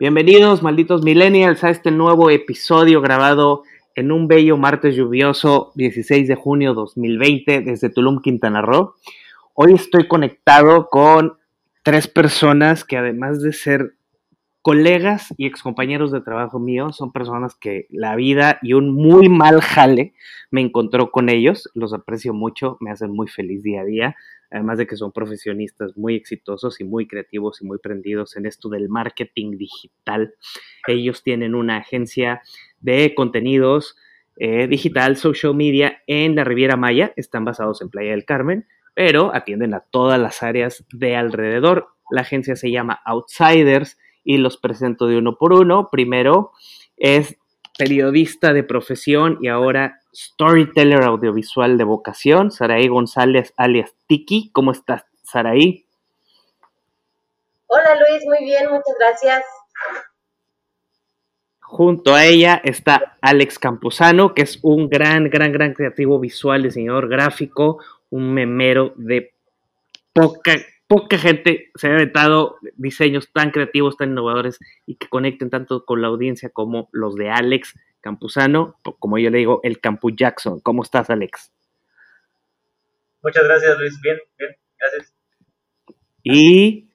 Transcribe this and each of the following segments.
Bienvenidos, malditos millennials, a este nuevo episodio grabado en un bello martes lluvioso 16 de junio 2020 desde Tulum, Quintana Roo. Hoy estoy conectado con tres personas que además de ser colegas y excompañeros de trabajo mío, son personas que la vida y un muy mal jale me encontró con ellos. Los aprecio mucho, me hacen muy feliz día a día además de que son profesionistas muy exitosos y muy creativos y muy prendidos en esto del marketing digital. Ellos tienen una agencia de contenidos eh, digital, social media en la Riviera Maya, están basados en Playa del Carmen, pero atienden a todas las áreas de alrededor. La agencia se llama Outsiders y los presento de uno por uno. Primero es periodista de profesión y ahora storyteller audiovisual de vocación, Saraí González alias Tiki. ¿Cómo estás, Saraí? Hola Luis, muy bien, muchas gracias. Junto a ella está Alex Campuzano, que es un gran, gran, gran creativo visual, diseñador gráfico, un memero de poca, poca gente se ha inventado diseños tan creativos, tan innovadores y que conecten tanto con la audiencia como los de Alex Campuzano, como yo le digo, el Campu Jackson. ¿Cómo estás, Alex? Muchas gracias, Luis. Bien, bien, gracias. Y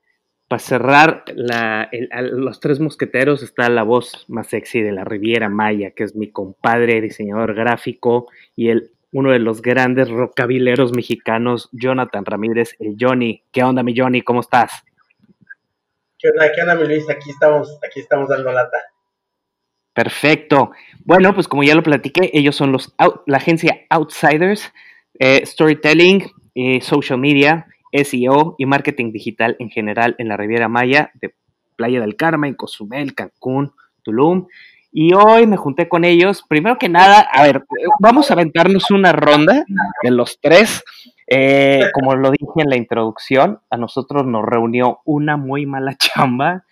para cerrar los tres mosqueteros está la voz más sexy de la Riviera Maya, que es mi compadre, diseñador gráfico y el uno de los grandes rockabileros mexicanos, Jonathan Ramírez, el Johnny. ¿Qué onda, mi Johnny? ¿Cómo estás? ¿Qué onda, qué onda, mi Luis? Aquí estamos, aquí estamos dando lata. Perfecto. Bueno, pues como ya lo platiqué, ellos son los la agencia Outsiders, eh, Storytelling, eh, Social Media, SEO y Marketing Digital en general en la Riviera Maya de Playa del Carmen, Cozumel, Cancún, Tulum. Y hoy me junté con ellos. Primero que nada, a ver, vamos a aventarnos una ronda de los tres. Eh, como lo dije en la introducción, a nosotros nos reunió una muy mala chamba.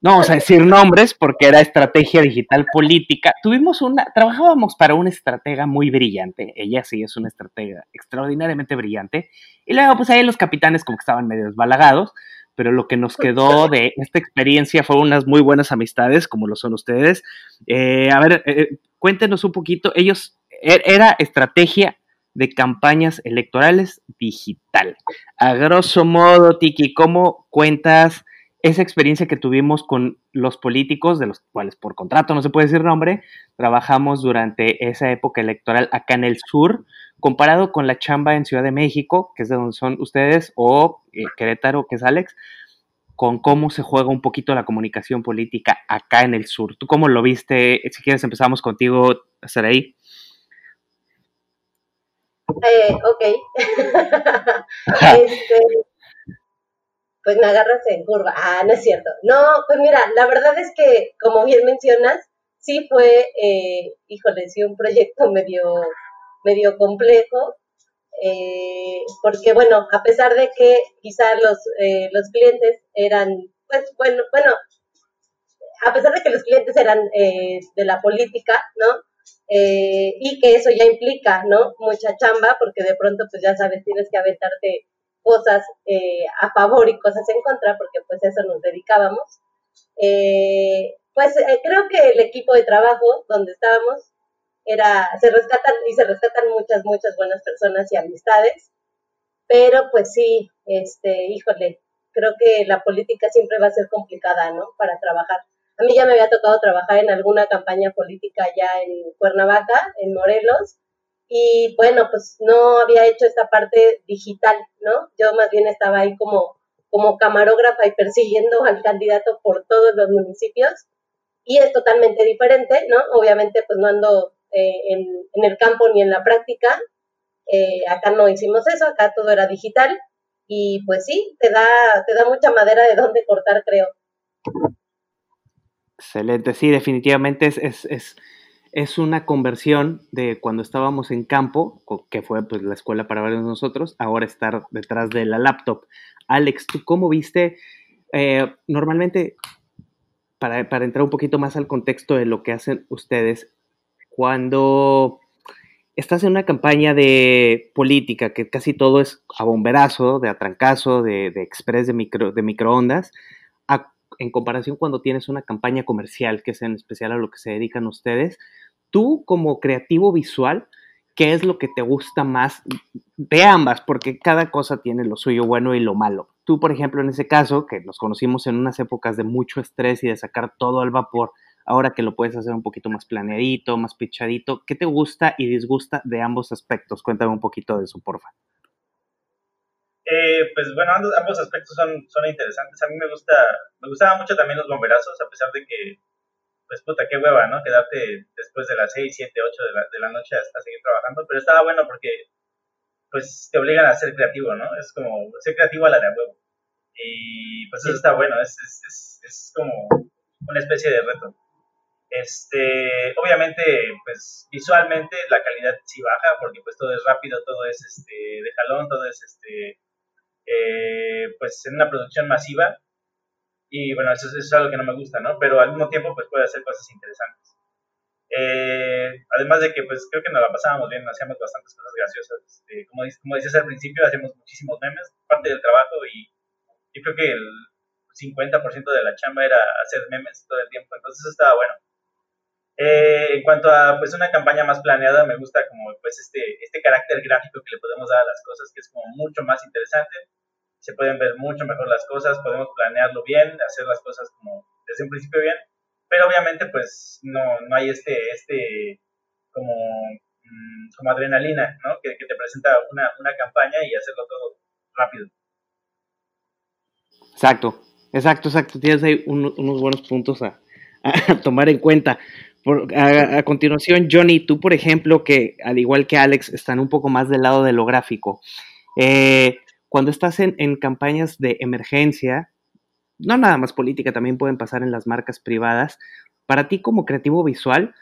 No vamos a decir nombres porque era estrategia digital política. Tuvimos una, trabajábamos para una estratega muy brillante. Ella sí es una estratega extraordinariamente brillante. Y luego, pues ahí los capitanes como que estaban medio desbalagados pero lo que nos quedó de esta experiencia fue unas muy buenas amistades, como lo son ustedes. Eh, a ver, eh, cuéntenos un poquito, ellos, e, era estrategia de campañas electorales digital. A grosso modo, Tiki, ¿cómo cuentas esa experiencia que tuvimos con los políticos, de los cuales por contrato no se puede decir nombre, trabajamos durante esa época electoral acá en el sur, comparado con la chamba en Ciudad de México, que es de donde son ustedes, o eh, Querétaro, que es Alex, con cómo se juega un poquito la comunicación política acá en el sur. ¿Tú cómo lo viste? Si quieres empezamos contigo, Saraí. Eh, ok. este, pues me agarras en curva. Ah, no es cierto. No, pues mira, la verdad es que, como bien mencionas, sí fue, eh, híjole, sí un proyecto medio medio complejo, eh, porque bueno, a pesar de que quizás los, eh, los clientes eran, pues bueno, bueno, a pesar de que los clientes eran eh, de la política, ¿no? y que eso ya implica, ¿no? Mucha chamba, porque de pronto, pues ya sabes, tienes que aventarte cosas a favor y cosas en contra, porque pues eso nos dedicábamos. pues creo que el equipo de trabajo donde estábamos era, se rescatan y se rescatan muchas, muchas buenas personas y amistades, pero pues sí, este, híjole, creo que la política siempre va a ser complicada, ¿no? Para trabajar. A mí ya me había tocado trabajar en alguna campaña política ya en Cuernavaca, en Morelos, y bueno, pues no había hecho esta parte digital, ¿no? Yo más bien estaba ahí como, como camarógrafa y persiguiendo al candidato por todos los municipios, y es totalmente diferente, ¿no? Obviamente, pues no ando eh, en, el campo ni en la práctica. Eh, acá no hicimos eso, acá todo era digital y pues sí, te da, te da mucha madera de dónde cortar, creo. Excelente, sí, definitivamente es, es, es, es, una conversión de cuando estábamos en campo, que fue pues la escuela para varios de nosotros, ahora estar detrás de la laptop. Alex, ¿tú cómo viste? Eh, normalmente, para, para entrar un poquito más al contexto de lo que hacen ustedes, cuando estás en una campaña de política que casi todo es a bomberazo, de atrancazo, de, de express de, micro, de microondas, en comparación cuando tienes una campaña comercial, que es en especial a lo que se dedican ustedes, tú como creativo visual, ¿qué es lo que te gusta más de ambas? Porque cada cosa tiene lo suyo bueno y lo malo. Tú, por ejemplo, en ese caso, que nos conocimos en unas épocas de mucho estrés y de sacar todo al vapor, ahora que lo puedes hacer un poquito más planeadito, más pichadito, ¿qué te gusta y disgusta de ambos aspectos? Cuéntame un poquito de eso, porfa. Eh, pues bueno, ambos aspectos son, son interesantes. A mí me gusta, me gustaban mucho también los bomberazos, a pesar de que, pues puta, qué hueva, ¿no? Quedarte después de las 6, 7, 8 de la, de la noche hasta seguir trabajando, pero estaba bueno porque, pues, te obligan a ser creativo, ¿no? Es como ser creativo a la de huevo. Y pues eso está bueno, es, es, es, es como una especie de reto. Este, obviamente, pues visualmente la calidad sí baja porque pues todo es rápido, todo es este de jalón, todo es este eh, pues en una producción masiva y bueno, eso, es algo que no me gusta, ¿no? Pero al mismo tiempo pues puede hacer cosas interesantes. Eh, además de que pues creo que nos la pasábamos bien, hacíamos bastantes cosas graciosas. Este, como, como dices al principio, hacíamos muchísimos memes, parte del trabajo y creo que el 50% de la chamba era hacer memes todo el tiempo, entonces eso estaba bueno. Eh, en cuanto a pues una campaña más planeada, me gusta como pues este, este carácter gráfico que le podemos dar a las cosas, que es como mucho más interesante. Se pueden ver mucho mejor las cosas, podemos planearlo bien, hacer las cosas como desde un principio bien, pero obviamente pues no, no hay este, este como, mm, como adrenalina, ¿no? Que, te presenta una, una campaña y hacerlo todo rápido. Exacto, exacto, exacto. Tienes ahí unos buenos puntos a, a tomar en cuenta a, continuación, Johnny, tú, por ejemplo, que al igual que Alex, están un poco más del lado de lo gráfico. Eh, cuando estás en, en, campañas de emergencia, no nada más política, también pueden pasar en las marcas privadas. Para ti, como creativo visual,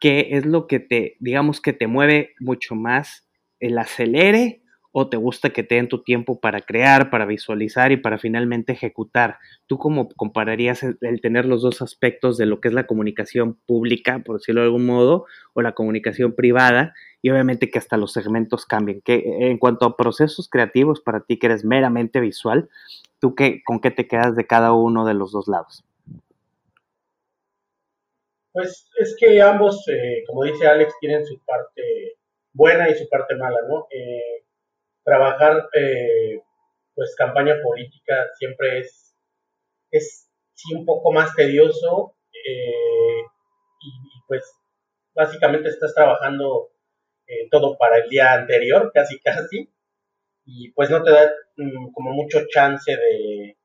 ¿qué es lo que te, digamos, que te mueve mucho más? ¿El acelere o te gusta que te den tu tiempo para crear, para visualizar y para finalmente ejecutar? ¿Tú cómo compararías el, tener los dos aspectos de lo que es la comunicación pública, por decirlo de algún modo, o la comunicación privada? Y obviamente que hasta los segmentos cambien. En cuanto a procesos creativos para ti que eres meramente visual, ¿tú qué, con qué te quedas de cada uno de los dos lados? Pues es que ambos, eh, como dice Alex, tienen su parte buena y su parte mala, ¿no? Eh, trabajar eh, pues campaña política siempre es, es sí un poco más tedioso eh, y, pues básicamente estás trabajando eh, todo para el día anterior, casi casi, y pues no te da mm, como mucho chance de,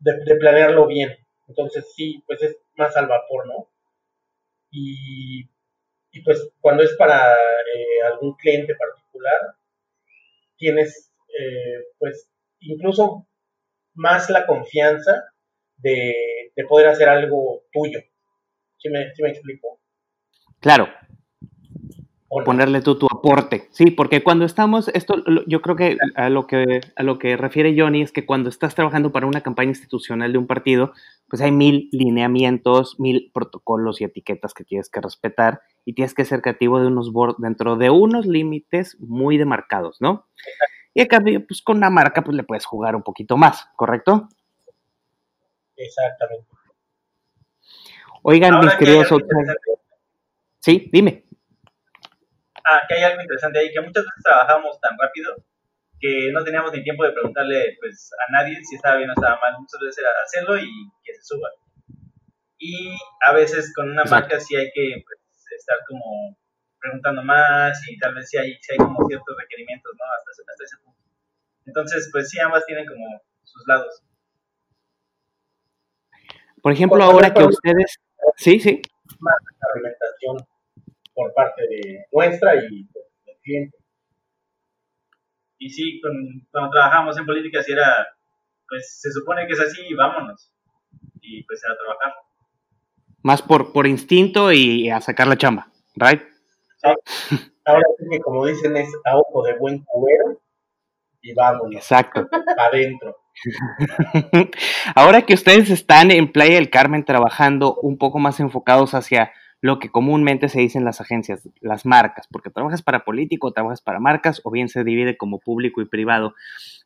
de, planearlo bien. Entonces sí, pues es más al vapor, ¿no? Y, y pues cuando es para algún cliente particular, tienes eh, pues incluso más la confianza de, poder hacer algo tuyo. ¿Sí me, me explico? Claro. Ponerle tú tu aporte. Sí, porque cuando estamos, esto yo creo que a lo que a lo que refiere Johnny es que cuando estás trabajando para una campaña institucional de un partido, pues hay mil lineamientos, mil protocolos y etiquetas que tienes que respetar y tienes que ser creativo de unos dentro de unos límites muy demarcados, ¿no? Y a cambio, pues con una marca, pues le puedes jugar un poquito más, ¿correcto? Exactamente. Oigan, mis queridos Sí, dime. Ah, que hay algo interesante ahí, que muchas veces trabajamos tan rápido que no teníamos ni tiempo de preguntarle pues, a nadie si estaba bien o estaba mal. Muchas veces era hacerlo y que se suba. Y a veces con una marca sí hay que pues, estar como preguntando más y tal vez si hay, si hay como ciertos requerimientos, ¿no? Hasta, hasta, ese punto. Entonces, pues sí, ambas tienen como sus lados. Por ejemplo, ahora que ustedes... Sí, sí. Más por parte de nuestra y del cliente. Y sí, cuando trabajamos en política, si era, pues se supone que es así y vámonos. Y pues a trabajar. Más por, por instinto y a sacar la chamba, ¿right? Ahora sí que como dicen es a ojo de buen cubero y vámonos. Exacto. Adentro. Ahora que ustedes están en Playa del Carmen trabajando un poco más enfocados hacia lo que comúnmente se dice en las agencias, las marcas, porque trabajas para político, trabajas para marcas, o bien se divide como público y privado.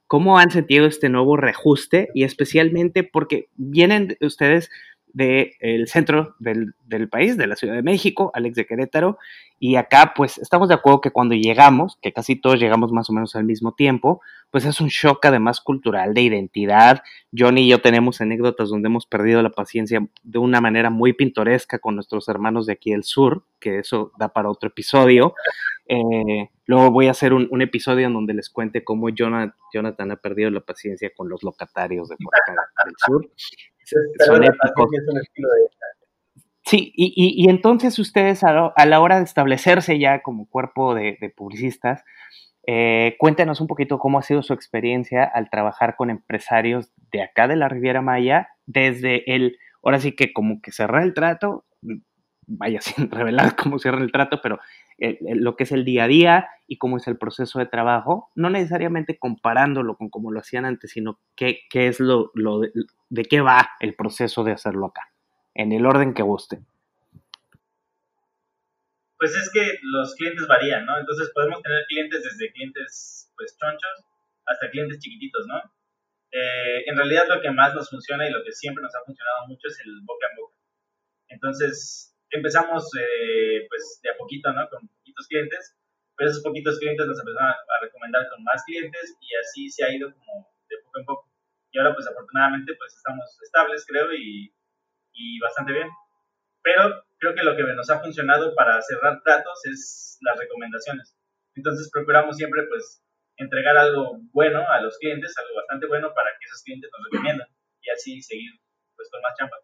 ¿Cómo han sentido este nuevo reajuste? Y especialmente porque vienen ustedes del centro del, del, país, de la Ciudad de México, Alex de Querétaro, y acá pues estamos de acuerdo que cuando llegamos, que casi todos llegamos más o menos al mismo tiempo, pues es un shock además cultural de identidad. Johnny y yo tenemos anécdotas donde hemos perdido la paciencia de una manera muy pintoresca con nuestros hermanos de aquí del sur, que eso da para otro episodio. Eh, luego voy a hacer un, un, episodio en donde les cuente cómo Jonathan, Jonathan ha perdido la paciencia con los locatarios de por del sur. Son épicos. Sí, y, y, y, entonces ustedes a, a, la hora de establecerse ya como cuerpo de, de publicistas, eh, cuéntenos un poquito cómo ha sido su experiencia al trabajar con empresarios de acá de la Riviera Maya, desde el, ahora sí que como que cerrar el trato, vaya sin revelar cómo cierra el trato, pero lo que es el día a día y cómo es el proceso de trabajo, no necesariamente comparándolo con cómo lo hacían antes, sino qué, qué es lo, lo de, de qué va el proceso de hacerlo acá, en el orden que guste. Pues es que los clientes varían, ¿no? Entonces podemos tener clientes desde clientes pues chonchos hasta clientes chiquititos, ¿no? Eh, en realidad lo que más nos funciona y lo que siempre nos ha funcionado mucho es el boca en boca. Entonces empezamos eh, pues de a poquito, ¿no? Con poquitos clientes, pero esos poquitos clientes nos empezaron a, recomendar con más clientes y así se ha ido como de poco en poco y ahora pues afortunadamente pues estamos estables creo y, y, bastante bien. Pero creo que lo que nos ha funcionado para cerrar tratos es las recomendaciones. Entonces procuramos siempre pues entregar algo bueno a los clientes, algo bastante bueno para que esos clientes nos recomiendan y así seguir pues con más chamba.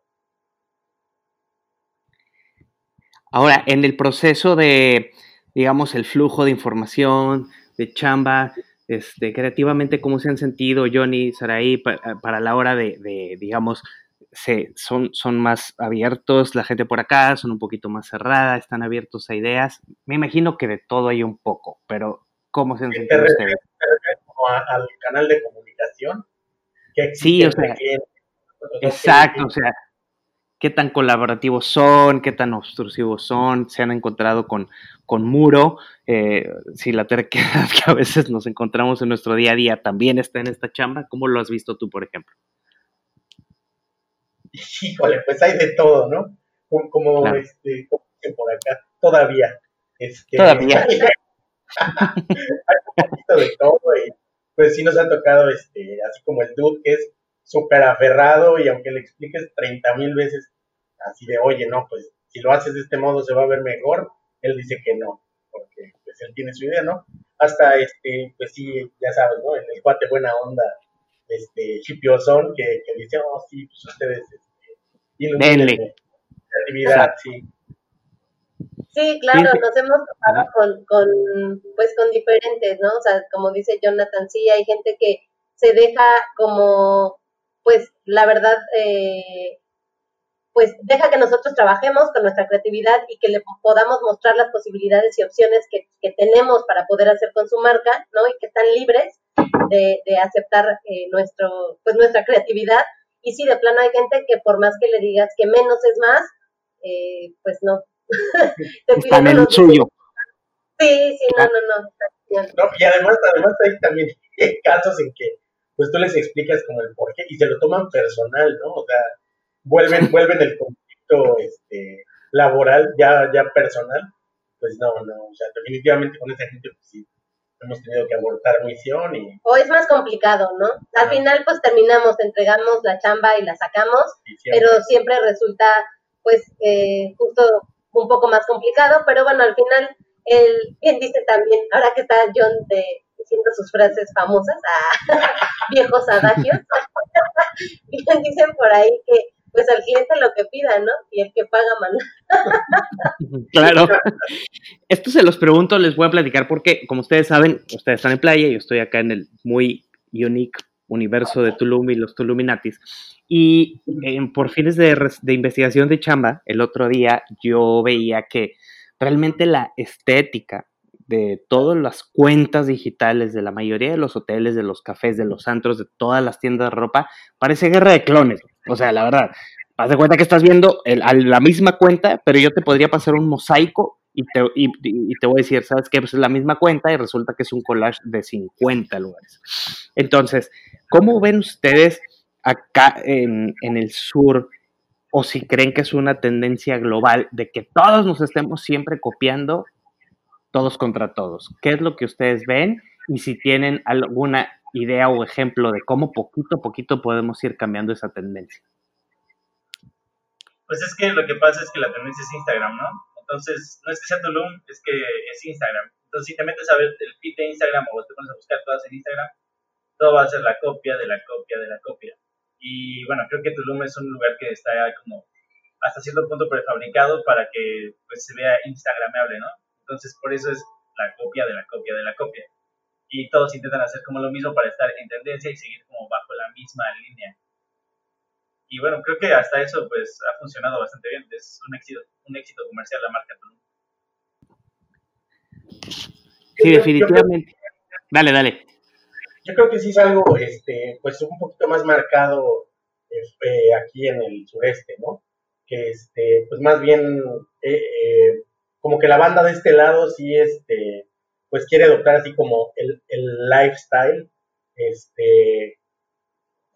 Ahora, en el proceso de, digamos, el flujo de información, de chamba, este, creativamente cómo se han sentido Johnny, Saraí, para, para la hora de, de digamos, se, son, son más abiertos, la gente por acá, son un poquito más cerrada, están abiertos a ideas. Me imagino que de todo hay un poco, pero ¿cómo se han sentido te ustedes? Como a, al canal de comunicación. Que sí, o sea, exacto, o sea, qué tan colaborativos son, qué tan obstrusivos son, se han encontrado con, con muro, eh, si la terquedad que a veces nos encontramos en nuestro día a día también está en esta chamba, ¿cómo lo has visto tú, por ejemplo? Híjole, pues hay de todo, ¿no? Como, como claro. este, como por acá, todavía. Este, todavía. Hay, hay un poquito de todo y pues sí nos ha tocado, este, así como el dude que es súper aferrado y aunque le expliques 30 mil veces así de, oye, no, pues si lo haces de este modo se va a ver mejor, él dice que no, porque pues él tiene su idea, ¿no? Hasta, este, pues sí, ya sabes, ¿no? El, el cuate buena onda, este, chipiosón, que, que dice, oh, sí, pues ustedes, este, Denle. creatividad, sí. Sí, claro, nos hemos topado con, con, pues, con diferentes, ¿no? O sea, como dice Jonathan, sí, hay gente que se deja como pues la verdad, eh, pues deja que nosotros trabajemos con nuestra creatividad y que le podamos mostrar las posibilidades y opciones que, que tenemos para poder hacer con su marca, ¿no? Y que están libres de, de aceptar eh, nuestro, pues nuestra creatividad. Y sí, de plano hay gente que por más que le digas que menos es más, eh, pues no. Están en el suyo. Sí, sí, no, no, no. No, y además, además hay también casos en que pues tú les explicas como el porqué y se lo toman personal, ¿no? O sea, vuelven, vuelven el conflicto este, laboral ya, ya personal, pues no, no, o sea, definitivamente con esa gente pues sí, hemos tenido que abortar misión y... O es más complicado, ¿no? Al ah. final pues terminamos, entregamos la chamba y la sacamos, siempre. pero siempre resulta pues eh, justo un poco más complicado, pero bueno, al final, el, bien dice también, ahora que está John de diciendo sus frases famosas a viejos adagios. Bien dicen por ahí que pues al cliente lo que pida, ¿no? Y el que paga manda. claro. Esto se los pregunto, les voy a platicar porque, como ustedes saben, ustedes están en playa y yo estoy acá en el muy unique universo de Tulum y los Tuluminatis. Y eh, por fines de, de investigación de chamba, el otro día yo veía que realmente la estética de todas las cuentas digitales de la mayoría de los hoteles, de los cafés, de los antros, de todas las tiendas de ropa, parece guerra de clones. O sea, la verdad, haz de cuenta que estás viendo la misma cuenta, pero yo te podría pasar un mosaico y te, y, te voy a decir, ¿sabes qué? Pues es la misma cuenta y resulta que es un collage de 50 lugares. Entonces, ¿cómo ven ustedes acá en, en el sur? O si creen que es una tendencia global de que todos nos estemos siempre copiando todos contra todos. ¿Qué es lo que ustedes ven? Y si tienen alguna idea o ejemplo de cómo poquito a poquito podemos ir cambiando esa tendencia. Pues es que lo que pasa es que la tendencia es Instagram, ¿no? Entonces, no es que sea Tulum, es que es Instagram. Entonces, si te metes a ver el feed de Instagram o te pones a buscar todas en Instagram, todo va a ser la copia de la copia de la copia. Y bueno, creo que Tulum es un lugar que está como hasta cierto punto prefabricado para que pues, se vea instagramable, ¿no? Entonces, por eso es la copia de la copia de la copia. Y todos intentan hacer como lo mismo para estar en tendencia y seguir como bajo la misma línea. Y bueno, creo que hasta eso pues ha funcionado bastante bien. Es un éxito, un éxito comercial la marca Sí, definitivamente. dale, dale. Yo creo que sí es algo, este, pues un poquito más marcado eh, aquí en el sureste, ¿no? Que, este, pues más bien eh, eh, como que la banda de este lado sí, este, pues quiere adoptar así como el, el lifestyle, este,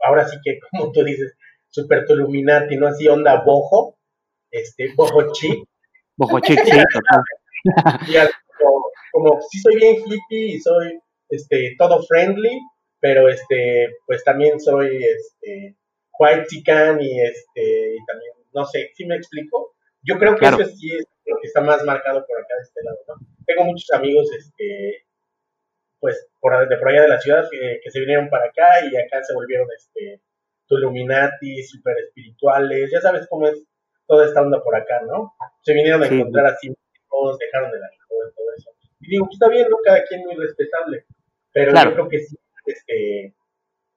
ahora sí que como tú dices, super Tuluminati, ¿no? Así onda bojo, este, bojo chic. Bojo chic, sí, como, como, sí soy bien hippie y soy, este, todo friendly, pero este, pues también soy, este, white chican y este, y también, no sé, ¿sí me explico? Yo creo que eso sí es lo que está más marcado por acá de este lado, ¿no? Tengo muchos amigos, este, pues, por, de por allá de la ciudad que, se vinieron para acá y acá se volvieron, este, Illuminati, super espirituales, ya sabes cómo es toda esta onda por acá, ¿no? Se vinieron a encontrar así, todos dejaron de la y todo eso. Y digo, pues está bien, ¿no? Cada quien muy respetable, pero yo creo que sí, este,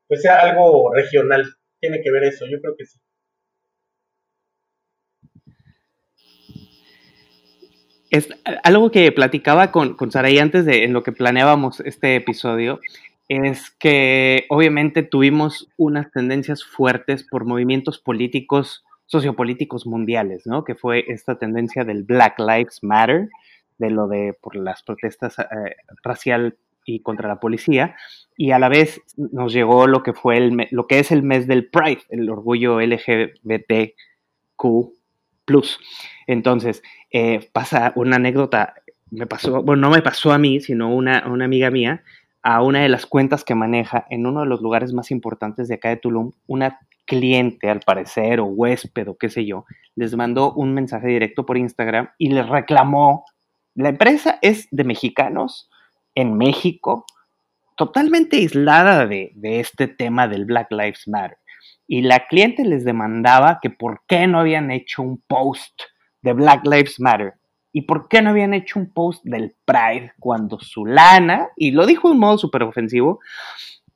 pues sea algo regional, tiene que ver eso, yo creo que sí. Es algo que platicaba con, con Saraí antes de en lo que planeábamos este episodio, es que obviamente tuvimos unas tendencias fuertes por movimientos políticos, sociopolíticos mundiales, ¿no? Que fue esta tendencia del Black Lives Matter, de lo de por las protestas eh, racial y contra la policía, y a la vez nos llegó lo que fue el lo que es el mes del Pride, el orgullo LGBTQ+. Entonces, eh, pasa una anécdota, me pasó, bueno, no me pasó a mí, sino una, una amiga mía, a una de las cuentas que maneja en uno de los lugares más importantes de acá de Tulum, una cliente, al parecer, o huésped, o qué sé yo, les mandó un mensaje directo por Instagram y les reclamó. La empresa es de mexicanos en México, totalmente aislada de, de este tema del Black Lives Matter. Y la cliente les demandaba que por qué no habían hecho un post de Black Lives Matter. ¿Y por qué no habían hecho un post del Pride cuando su lana, y lo dijo de un modo súper ofensivo,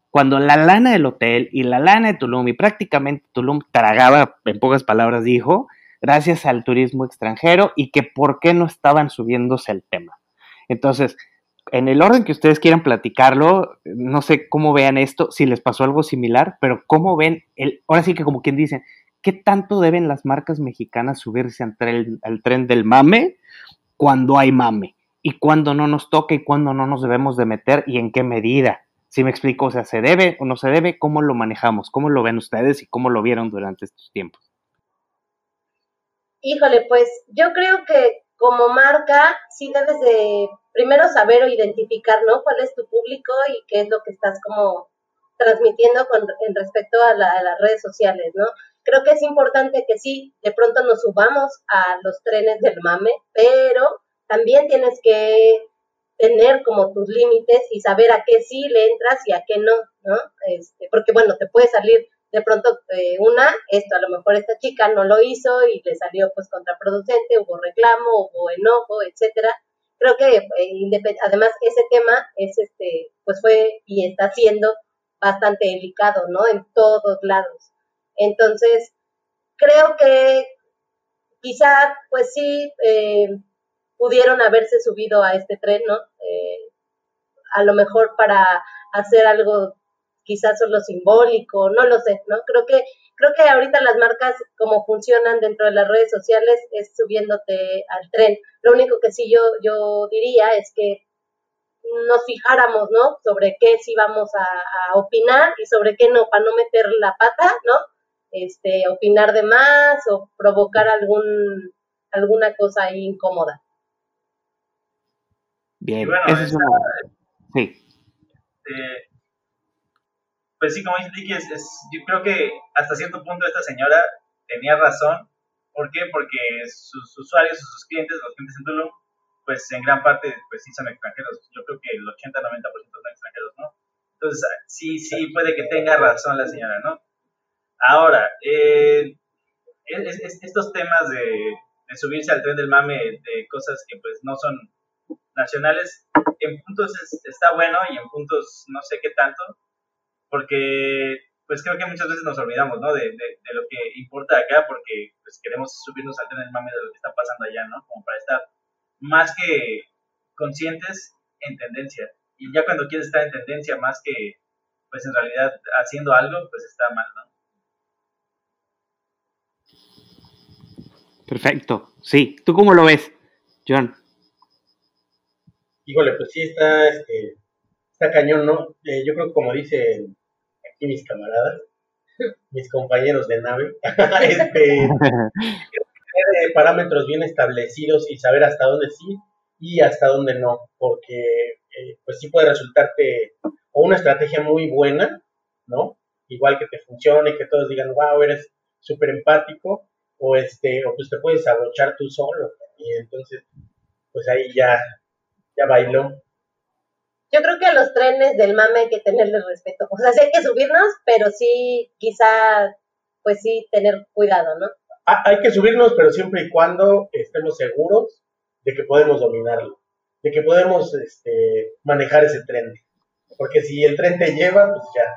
cuando la lana del hotel y la lana de Tulum, y prácticamente Tulum tragaba, en pocas palabras dijo, gracias al turismo extranjero, y que por qué no estaban subiéndose el tema. Entonces, en el orden que ustedes quieran platicarlo, no sé cómo vean esto, si les pasó algo similar, pero cómo ven, el, ahora sí que como quien dice, ¿qué tanto deben las marcas mexicanas subirse al tren, tren del mame cuando hay mame? Y cuándo no nos toca y cuándo no nos debemos de meter y en qué medida. Si me explico, o sea, ¿se debe o no se debe? ¿Cómo lo manejamos? ¿Cómo lo ven ustedes y cómo lo vieron durante estos tiempos? Híjole, pues yo creo que como marca sí debes de primero saber o identificar, ¿no? ¿Cuál es tu público y qué es lo que estás como transmitiendo con, en respecto a, a las redes sociales, ¿no? creo que es importante que sí, de pronto nos subamos a los trenes del mame, pero también tienes que tener como tus límites y saber a qué sí le entras y a qué no, ¿no? Este, porque bueno, te puede salir de pronto eh, una, esto a lo mejor esta chica no lo hizo y le salió pues contraproducente, hubo reclamo, hubo enojo, etcétera. Creo que eh, además ese tema es este, pues fue y está siendo bastante delicado, ¿no? En todos lados. Entonces, creo que quizá, pues sí, eh, pudieron haberse subido a este tren, ¿no? Eh, a lo mejor para hacer algo quizás solo simbólico, no lo sé, ¿no? Creo que creo que ahorita las marcas como funcionan dentro de las redes sociales es subiéndote al tren. Lo único que sí yo yo diría es que nos fijáramos, ¿no? Sobre qué sí vamos a, opinar y sobre qué no, para no meter la pata, ¿no? Este, opinar de más o provocar algún alguna cosa incómoda. Bien, eso es Sí. Eh, pues sí, como dice Vicky, es, yo creo que hasta cierto punto esta señora tenía razón. ¿Por qué? Porque sus usuarios, sus clientes, los clientes en Tulum, pues en gran parte pues sí son extranjeros. Yo creo que el 80-90% son extranjeros, ¿no? Entonces, sí, sí puede que tenga razón la señora, ¿no? Ahora, eh, estos temas de, subirse al tren del mame de cosas que pues no son nacionales, en puntos está bueno y en puntos no sé qué tanto, porque pues creo que muchas veces nos olvidamos, ¿no? De, de, lo que importa acá, porque pues queremos subirnos al tren del mame de lo que está pasando allá, ¿no? Como para estar más que conscientes en tendencia. Y ya cuando quieres estar en tendencia más que, pues en realidad haciendo algo, pues está mal, ¿no? Perfecto. Sí. ¿Tú cómo lo ves, John? Híjole, pues sí está, este, está cañón, ¿no? Eh, yo creo que como dicen aquí mis camaradas, mis compañeros de nave, este, tener parámetros bien establecidos y saber hasta dónde sí y hasta dónde no, porque eh, pues sí puede resultarte o una estrategia muy buena, ¿no? Igual que te funcione, que todos digan, wow, eres súper empático, o este, o pues te puedes abrochar tú solo, y entonces, pues ahí ya, ya bailó. Yo creo que a los trenes del mame hay que tenerle respeto. O sea, sí hay que subirnos, pero sí, quizá, pues sí, tener cuidado, ¿no? Hay que subirnos, pero siempre y cuando estemos seguros de que podemos dominarlo, de que podemos este, manejar ese tren. Porque si el tren te lleva, pues ya.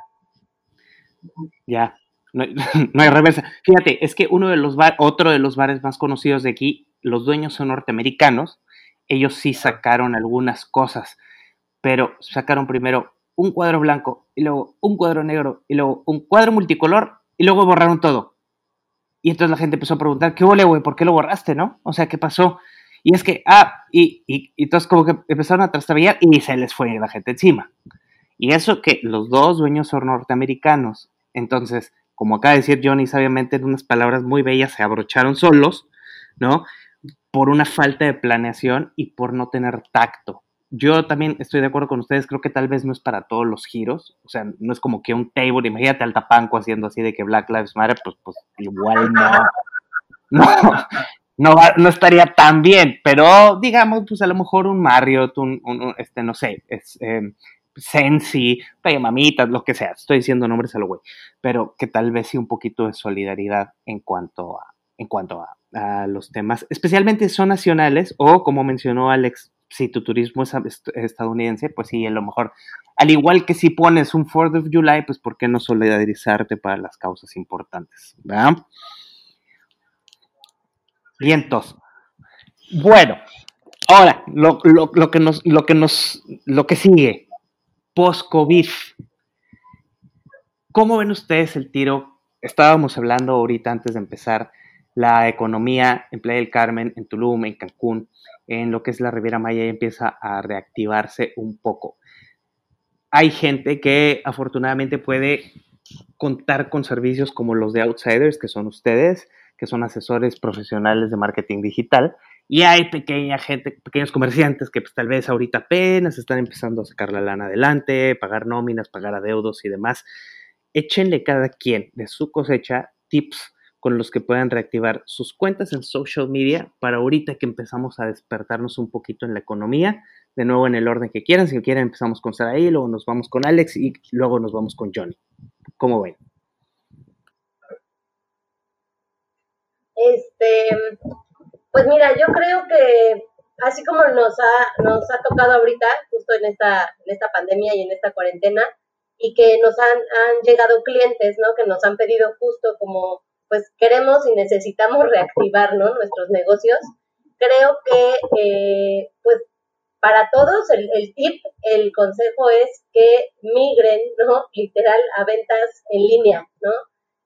Ya, no hay, reversa. Fíjate, es que uno de los bar, otro de los bares más conocidos de aquí, los dueños son norteamericanos, ellos sí sacaron algunas cosas, pero sacaron primero un cuadro blanco y luego un cuadro negro y luego un cuadro multicolor y luego borraron todo. Y entonces la gente empezó a preguntar, ¿qué huele, güey? ¿Por qué lo borraste, no? O sea, ¿qué pasó? Y es que, ah, y, y, y entonces como que empezaron a trastabillar y se les fue la gente encima. Y eso que los dos dueños son norteamericanos. Entonces, como acaba de decir Johnny sabiamente en unas palabras muy bellas, se abrocharon solos, ¿no? Por una falta de planeación y por no tener tacto yo también estoy de acuerdo con ustedes, creo que tal vez no es para todos los giros, o sea, no es como que un table, imagínate al tapanco haciendo así de que Black Lives Matter, pues, pues igual no, no, no, estaría tan bien, pero digamos, pues a lo mejor un Marriott, un, un este, no sé, es, eh, Sensi, Mamitas, lo que sea, estoy diciendo nombres a lo güey, pero que tal vez sí un poquito de solidaridad en cuanto a, en cuanto a, a los temas, especialmente son nacionales o como mencionó Alex, si tu turismo es estadounidense, pues sí, a lo mejor, al igual que si pones un 4th of July, pues ¿por qué no solidarizarte para las causas importantes? ¿Verdad? Vientos. Bueno, ahora, lo, que nos, lo que nos, lo que sigue, post-COVID. ¿Cómo ven ustedes el tiro? Estábamos hablando ahorita antes de empezar la economía en Playa del Carmen, en Tulum, en Cancún, en lo que es la Riviera Maya empieza a reactivarse un poco. Hay gente que afortunadamente puede contar con servicios como los de Outsiders, que son ustedes, que son asesores profesionales de marketing digital, y hay pequeña gente, pequeños comerciantes que pues, tal vez ahorita apenas están empezando a sacar la lana adelante, pagar nóminas, pagar adeudos y demás. Échenle cada quien de su cosecha tips con los que puedan reactivar sus cuentas en social media para ahorita que empezamos a despertarnos un poquito en la economía. De nuevo en el orden que quieran. Si quieren empezamos con Saraí, luego nos vamos con Alex y luego nos vamos con Johnny. ¿Cómo ven? Este, pues mira, yo creo que así como nos ha, nos ha tocado ahorita, justo en esta, en esta pandemia y en esta cuarentena, y que nos han, han llegado clientes, ¿no? Que nos han pedido justo como pues queremos y necesitamos reactivar nuestros negocios, creo que eh, pues para todos el, el, tip, el consejo es que migren, ¿no? Literal a ventas en línea, ¿no?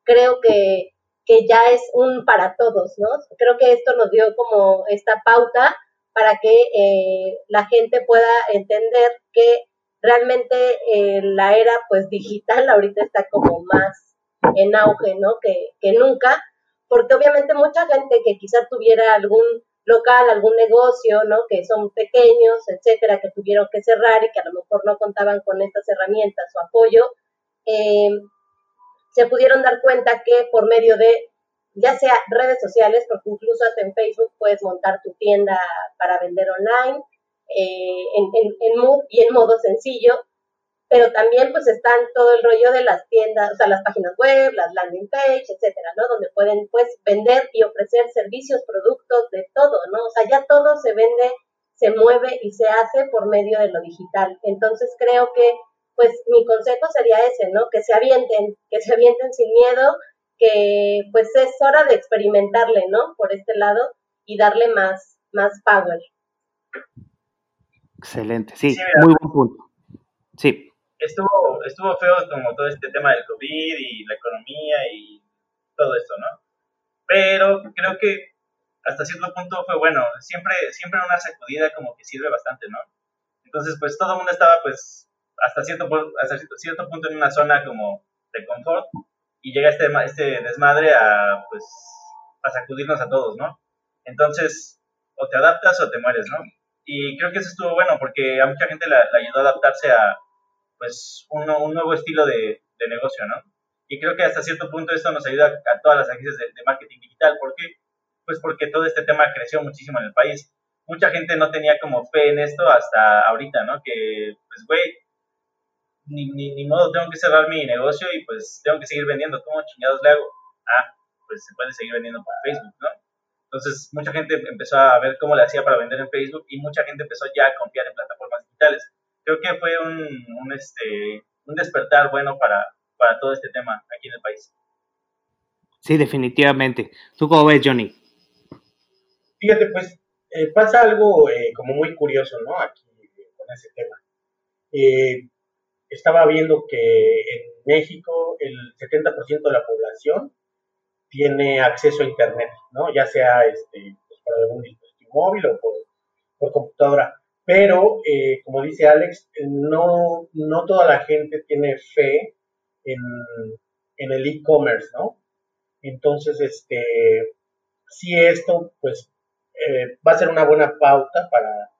Creo que, que ya es un para todos, ¿no? Creo que esto nos dio como esta pauta para que eh, la gente pueda entender que realmente eh, la era pues digital ahorita está como más en auge, ¿no? Que, que nunca, porque obviamente mucha gente que quizás tuviera algún local, algún negocio, ¿no? Que son pequeños, etcétera, que tuvieron que cerrar y que a lo mejor no contaban con estas herramientas o apoyo, eh, se pudieron dar cuenta que por medio de, ya sea redes sociales, porque incluso hasta en Facebook puedes montar tu tienda para vender online, eh, en, en, y en modo sencillo, pero también pues están todo el rollo de las tiendas, o sea, las páginas web, las landing page, etcétera, ¿no? Donde pueden pues vender y ofrecer servicios, productos, de todo, ¿no? O sea, ya todo se vende, se mueve y se hace por medio de lo digital. Entonces creo que pues mi consejo sería ese, ¿no? Que se avienten, que se avienten sin miedo, que pues es hora de experimentarle, ¿no? Por este lado y darle más, más power. Excelente, sí, muy buen punto. Sí estuvo, estuvo feo como todo este tema del COVID y la economía y todo esto, ¿no? Pero creo que hasta cierto punto fue bueno. Siempre, siempre una sacudida como que sirve bastante, ¿no? Entonces, pues todo el mundo estaba, pues, hasta cierto, hasta cierto punto en una zona como de confort y llega este, este desmadre a, pues, a sacudirnos a todos, ¿no? Entonces, o te adaptas o te mueres, ¿no? Y creo que eso estuvo bueno porque a mucha gente le ayudó a adaptarse a, pues un, un nuevo estilo de, de, negocio, ¿no? Y creo que hasta cierto punto esto nos ayuda a todas las agencias de, marketing digital. ¿Por qué? Pues porque todo este tema creció muchísimo en el país. Mucha gente no tenía como fe en esto hasta ahorita, ¿no? Que, pues, güey, ni, ni, ni, modo, tengo que cerrar mi negocio y pues tengo que seguir vendiendo. ¿Cómo chingados le hago? Ah, pues se puede seguir vendiendo por Facebook, ¿no? Entonces, mucha gente empezó a ver cómo le hacía para vender en Facebook y mucha gente empezó ya a confiar en plataformas digitales creo que fue un, un, este, un despertar bueno para, para todo este tema aquí en el país. Sí, definitivamente. ¿Tú cómo ves, Johnny? Fíjate, pues eh, pasa algo eh, como muy curioso, ¿no? Aquí con ese tema. Eh, estaba viendo que en México el 70% de la población tiene acceso a Internet, ¿no? Ya sea este, pues, por algún dispositivo móvil o por, por computadora. Pero, eh, como dice Alex, no, no toda la gente tiene fe en, el e-commerce, ¿no? Entonces, este, sí esto, pues, eh, va a ser una buena pauta para,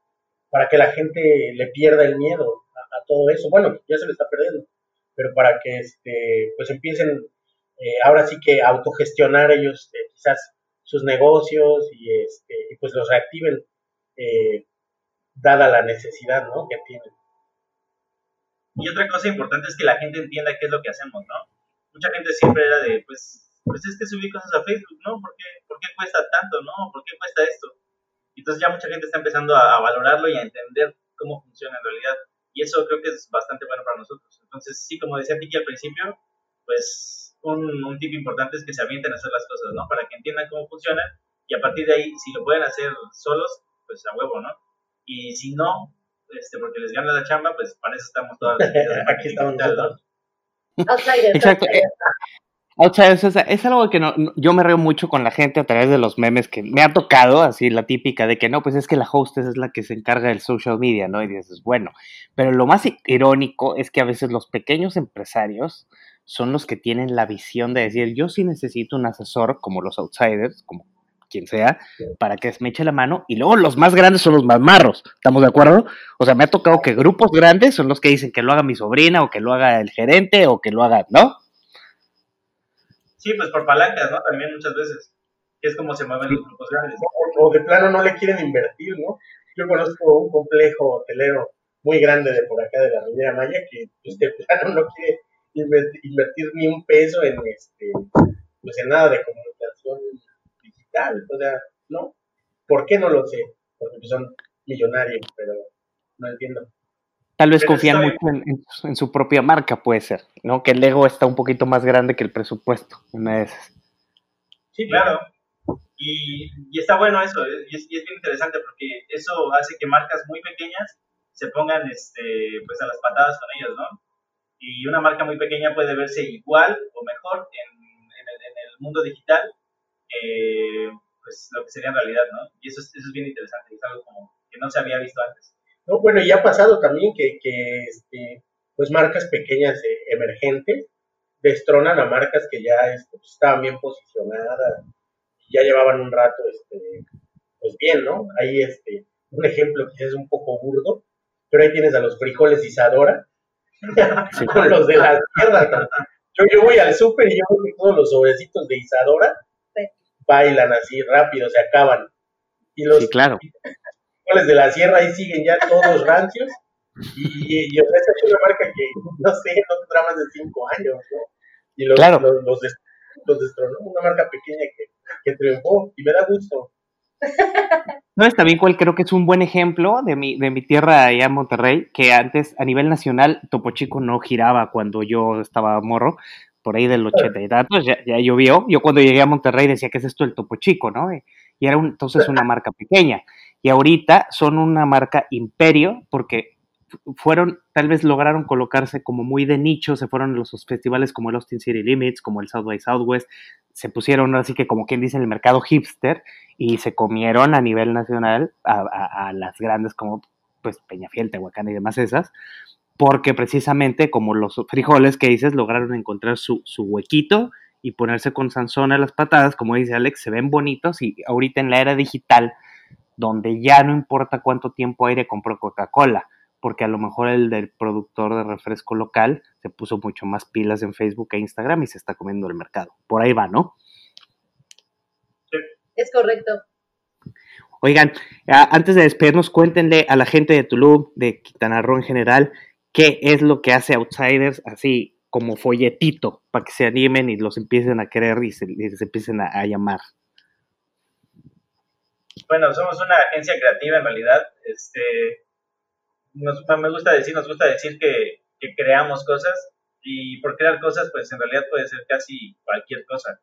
para que la gente le pierda el miedo a, todo eso. Bueno, ya se le está perdiendo, pero para que, este, pues, empiecen eh, ahora sí que autogestionar ellos quizás sus negocios y, este, y pues los reactiven dada la necesidad ¿no? que tienen. Y otra cosa importante es que la gente entienda qué es lo que hacemos, ¿no? Mucha gente siempre era de, pues, pues es que subí cosas a Facebook, ¿no? ¿Por qué, ¿Por qué cuesta tanto, no? ¿Por qué cuesta esto? Entonces ya mucha gente está empezando a, valorarlo y a entender cómo funciona en realidad. Y eso creo que es bastante bueno para nosotros. Entonces, sí, como decía Tiki al principio, pues un, un tip importante es que se avienten a hacer las cosas, ¿no? Para que entiendan cómo funcionan y a partir de ahí, si lo pueden hacer solos, pues a huevo, ¿no? Y si no, este, porque les gana la chamba, pues para eso estamos todas Aquí estamos nosotros. Exacto. Eh, outsiders, es, es, algo que no, yo me río mucho con la gente a través de los memes que me ha tocado, así la típica de que no, pues es que la hostess es la que se encarga del social media, ¿no? Y dices, bueno, pero lo más irónico es que a veces los pequeños empresarios son los que tienen la visión de decir, yo sí necesito un asesor como los outsiders, como quien sea, para que me eche la mano. Y luego los más grandes son los más marros, ¿estamos de acuerdo? O sea, me ha tocado que grupos grandes son los que dicen que lo haga mi sobrina o que lo haga el gerente o que lo haga, ¿no? Sí, pues por palancas, ¿no? También muchas veces. Es como se mueven los grupos grandes. O, de plano no le quieren invertir, ¿no? Yo conozco un complejo hotelero muy grande de por acá de la Riviera Maya que pues, de plano no quiere invertir, ni un peso en este pues en nada de comunicación o sea, ¿no? ¿Por qué no lo sé? Porque son millonarios, pero no entiendo. Tal vez confían mucho en, su propia marca, puede ser, ¿no? Que el ego está un poquito más grande que el presupuesto, una de esas. Sí, claro. Y, y está bueno eso, y es, y es bien interesante porque eso hace que marcas muy pequeñas se pongan este, pues a las patadas con ellos, ¿no? Y una marca muy pequeña puede verse igual o mejor en, en, el, en el, mundo digital, eh, pues lo que sería en realidad, ¿no? Y eso es, eso es bien interesante, es algo como que no se había visto antes. No, bueno, y ha pasado también que, que este, pues marcas pequeñas eh, emergentes destronan a marcas que ya este, pues, estaban bien posicionadas, ya llevaban un rato, este, pues bien, ¿no? Ahí, este, un ejemplo que es un poco burdo, pero ahí tienes a los frijoles Isadora, sí. con los de la tierra. Yo, yo voy al súper y yo veo todos los sobrecitos de Isadora. Bailan así rápido, se acaban. Y los sí, claro. de la sierra ahí siguen ya todos rancios. Y, y, o sea, es una marca que, no sé, no tendrá más de cinco años, ¿no? Y los, claro. los, los, los destronó, una marca pequeña que, que triunfó y me da gusto. No, es también cual creo que es un buen ejemplo de mi, de mi tierra allá en Monterrey, que antes a nivel nacional Topo Chico no giraba cuando yo estaba morro, por ahí del ochenta y tantos, ya, ya llovió. Yo cuando llegué a Monterrey decía, ¿qué es esto el Topo Chico? ¿no? Y era un, entonces una marca pequeña. Y ahorita son una marca imperio porque fueron, tal vez lograron colocarse como muy de nicho, se fueron a los festivales como el Austin City Limits, como el South by Southwest, se pusieron así que como quien dice en el mercado hipster y se comieron a nivel nacional a, a, a las grandes como pues Peñafiel, Tehuacán y demás esas, porque precisamente como los frijoles que dices lograron encontrar su, su huequito y ponerse con Sansón a las patadas, como dice Alex, se ven bonitos y ahorita en la era digital, donde ya no importa cuánto tiempo aire compró Coca-Cola, porque a lo mejor el del productor de refresco local se puso mucho más pilas en Facebook e Instagram y se está comiendo el mercado. Por ahí va, ¿no? Sí. Es correcto. Oigan, antes de despedirnos, cuéntenle a la gente de Tulum, de Quintana Roo en general, qué es lo que hace Outsiders así como folletito, para que se animen y los empiecen a querer y se, empiecen a, a llamar. Bueno, somos una agencia creativa en realidad. Este, nos, me gusta decir, nos gusta decir que, que, creamos cosas y por crear cosas, pues en realidad puede ser casi cualquier cosa.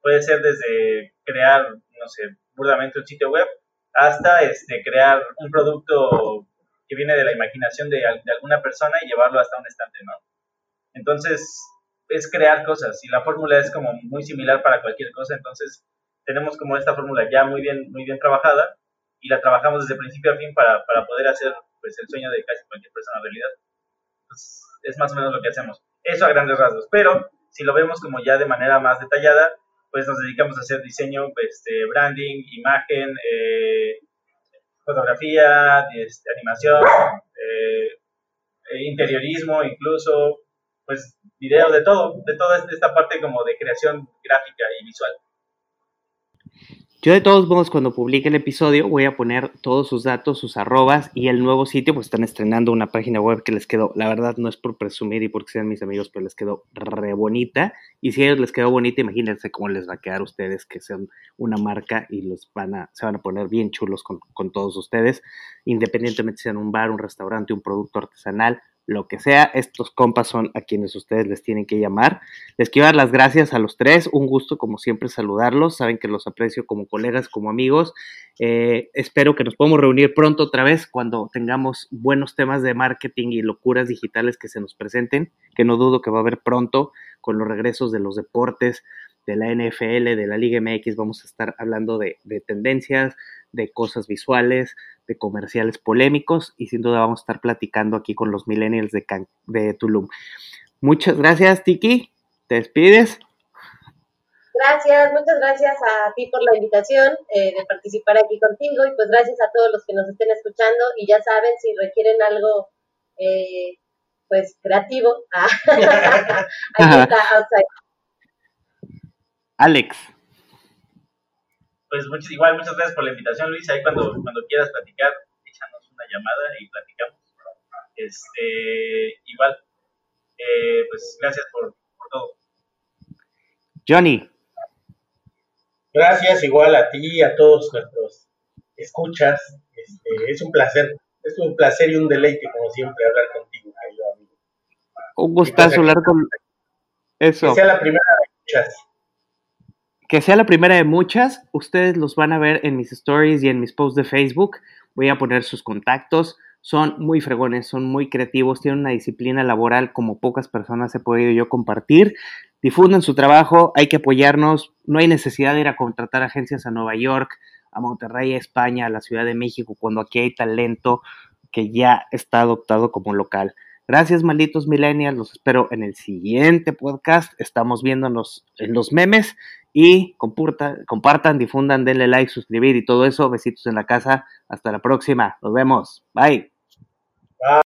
Puede ser desde crear, no sé, burdamente un sitio web hasta este, crear un producto que viene de la imaginación de, de alguna persona y llevarlo hasta un estante, ¿no? Entonces, es crear cosas y la fórmula es como muy similar para cualquier cosa, entonces tenemos como esta fórmula ya muy bien, muy bien trabajada y la trabajamos desde principio a fin para, para poder hacer pues el sueño de casi cualquier persona realidad. Pues, es más o menos lo que hacemos. Eso a grandes rasgos. Pero si lo vemos como ya de manera más detallada, pues nos dedicamos a hacer diseño, este, branding, imagen, eh, fotografía, este, animación, eh, interiorismo incluso, pues video, de todo, de toda esta parte como de creación gráfica y visual. Yo de todos modos cuando publique el episodio voy a poner todos sus datos, sus arrobas y el nuevo sitio, pues están estrenando una página web que les quedó, la verdad no es por presumir y porque sean mis amigos, pero les quedó re bonita. Y si a ellos les quedó bonita, imagínense cómo les va a quedar a ustedes que sean una marca y los van a, se van a poner bien chulos con, con todos ustedes, independientemente sean un bar, un restaurante, un producto artesanal, lo que sea, estos compas son a quienes ustedes les tienen que llamar. Les quiero dar las gracias a los tres, un gusto como siempre saludarlos, saben que los aprecio como colegas, como amigos. Eh, espero que nos podamos reunir pronto otra vez cuando tengamos buenos temas de marketing y locuras digitales que se nos presenten, que no dudo que va a haber pronto con los regresos de los deportes, de la NFL, de la Liga MX, vamos a estar hablando de, de tendencias, de cosas visuales, de comerciales polémicos y sin duda vamos a estar platicando aquí con los millennials de, Can de Tulum. Muchas gracias, Tiki. ¿Te despides? Gracias, muchas gracias a ti por la invitación eh, de participar aquí contigo y pues gracias a todos los que nos estén escuchando y ya saben si requieren algo eh, pues creativo, ah, ahí está outside. Alex pues muchas, igual muchas gracias por la invitación, Luis. Ahí cuando, cuando quieras platicar, échanos una llamada y platicamos. Este, igual, eh, pues gracias por, por, todo. Johnny. Gracias igual a ti y a todos nuestros escuchas. Este, es un placer, es un placer y un deleite, como siempre, hablar contigo, querido amigo. Un gustazo hablar con... Eso. Que sea la primera de muchas. Que sea la primera de muchas. Ustedes los van a ver en mis stories y en mis posts de Facebook. Voy a poner sus contactos. Son muy fregones, son muy creativos, tienen una disciplina laboral como pocas personas he podido yo compartir. Difunden su trabajo, hay que apoyarnos. No hay necesidad de ir a contratar agencias a Nueva York, a Monterrey, a España, a la Ciudad de México, cuando aquí hay talento que ya está adoptado como local. Gracias, malditos millennials. Los espero en el siguiente podcast. Estamos viéndonos en los memes y compartan, difundan, denle like, suscribir y todo eso. Besitos en la casa. Hasta la próxima. Nos vemos. Bye.